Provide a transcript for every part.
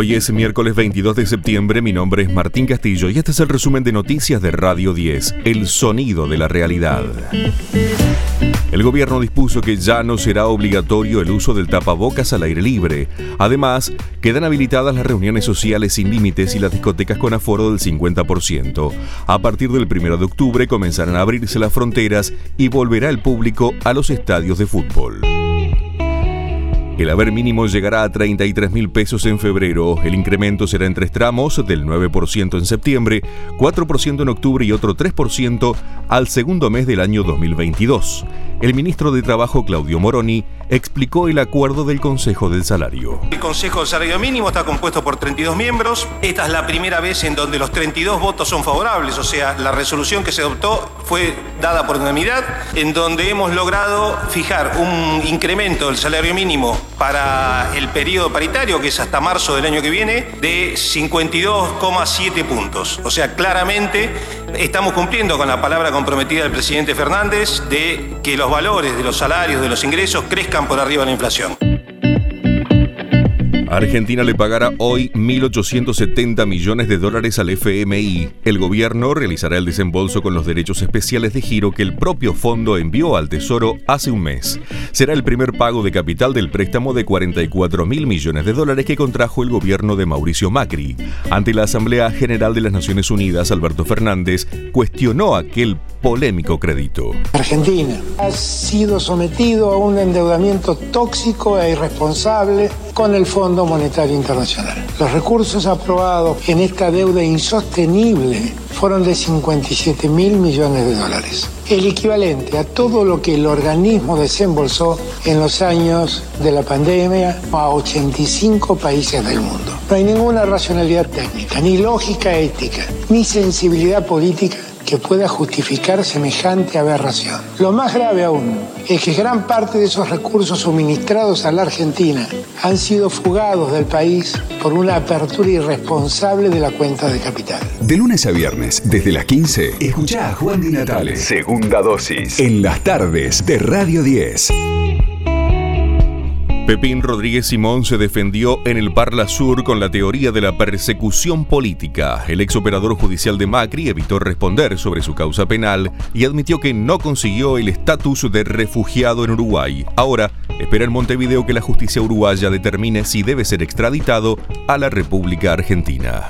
Hoy es miércoles 22 de septiembre, mi nombre es Martín Castillo y este es el resumen de noticias de Radio 10, El Sonido de la Realidad. El gobierno dispuso que ya no será obligatorio el uso del tapabocas al aire libre. Además, quedan habilitadas las reuniones sociales sin límites y las discotecas con aforo del 50%. A partir del 1 de octubre comenzarán a abrirse las fronteras y volverá el público a los estadios de fútbol. El haber mínimo llegará a 33 mil pesos en febrero. El incremento será en tres tramos, del 9% en septiembre, 4% en octubre y otro 3% al segundo mes del año 2022. El ministro de Trabajo, Claudio Moroni, explicó el acuerdo del Consejo del Salario. El Consejo del Salario Mínimo está compuesto por 32 miembros. Esta es la primera vez en donde los 32 votos son favorables, o sea, la resolución que se adoptó fue dada por unanimidad, en donde hemos logrado fijar un incremento del salario mínimo para el periodo paritario, que es hasta marzo del año que viene, de 52,7 puntos. O sea, claramente estamos cumpliendo con la palabra comprometida del presidente Fernández de que los valores de los salarios, de los ingresos, crezcan por arriba de la inflación. Argentina le pagará hoy 1.870 millones de dólares al FMI. El gobierno realizará el desembolso con los derechos especiales de giro que el propio fondo envió al Tesoro hace un mes. Será el primer pago de capital del préstamo de 44 mil millones de dólares que contrajo el gobierno de Mauricio Macri. Ante la Asamblea General de las Naciones Unidas, Alberto Fernández cuestionó aquel polémico crédito. Argentina ha sido sometido a un endeudamiento tóxico e irresponsable con el Fondo Monetario Internacional. Los recursos aprobados en esta deuda insostenible fueron de 57 mil millones de dólares, el equivalente a todo lo que el organismo desembolsó en los años de la pandemia a 85 países del mundo. No hay ninguna racionalidad técnica, ni lógica ética, ni sensibilidad política que pueda justificar semejante aberración. Lo más grave aún es que gran parte de esos recursos suministrados a la Argentina han sido fugados del país por una apertura irresponsable de la cuenta de capital. De lunes a viernes, desde las 15, escucha a Juan Di Natale. Segunda dosis. En las tardes de Radio 10. Pepín Rodríguez Simón se defendió en el Parla Sur con la teoría de la persecución política. El ex operador judicial de Macri evitó responder sobre su causa penal y admitió que no consiguió el estatus de refugiado en Uruguay. Ahora espera en Montevideo que la justicia uruguaya determine si debe ser extraditado a la República Argentina.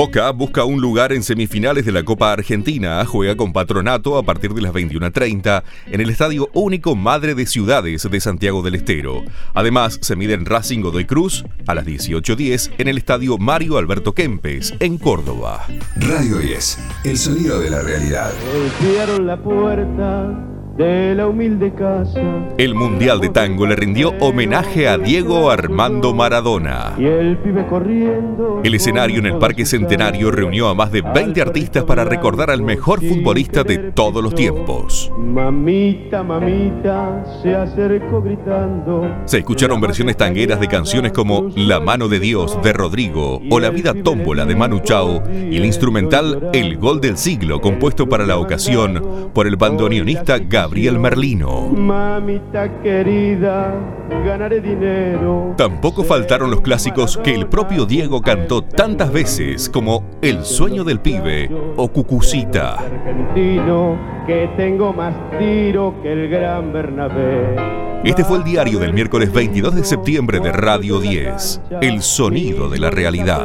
Boca busca un lugar en semifinales de la Copa Argentina. Juega con Patronato a partir de las 21.30 en el Estadio Único Madre de Ciudades de Santiago del Estero. Además, se miden Racing Godoy Cruz a las 18.10 en el Estadio Mario Alberto Kempes en Córdoba. Radio 10, el sonido de la realidad. la puerta de la humilde casa. El Mundial de Tango le rindió homenaje a Diego Armando Maradona. Y el pibe corriendo. El escenario en el Parque Centenario reunió a más de 20 artistas para recordar al mejor futbolista de todos los tiempos. Mamita, mamita, se acercó gritando. Se escucharon versiones tangueras de canciones como La mano de Dios de Rodrigo o La vida tómbola de Manu Chao y el instrumental El gol del siglo compuesto para la ocasión por el bandoneonista Gabriel Gabriel Merlino. Mamita querida, ganaré dinero. Tampoco faltaron los clásicos que el propio Diego cantó tantas veces como El sueño del pibe o Cucucita. Argentino, que tengo más tiro que el gran Bernabé. Este fue el diario del miércoles 22 de septiembre de Radio 10, El sonido de la realidad.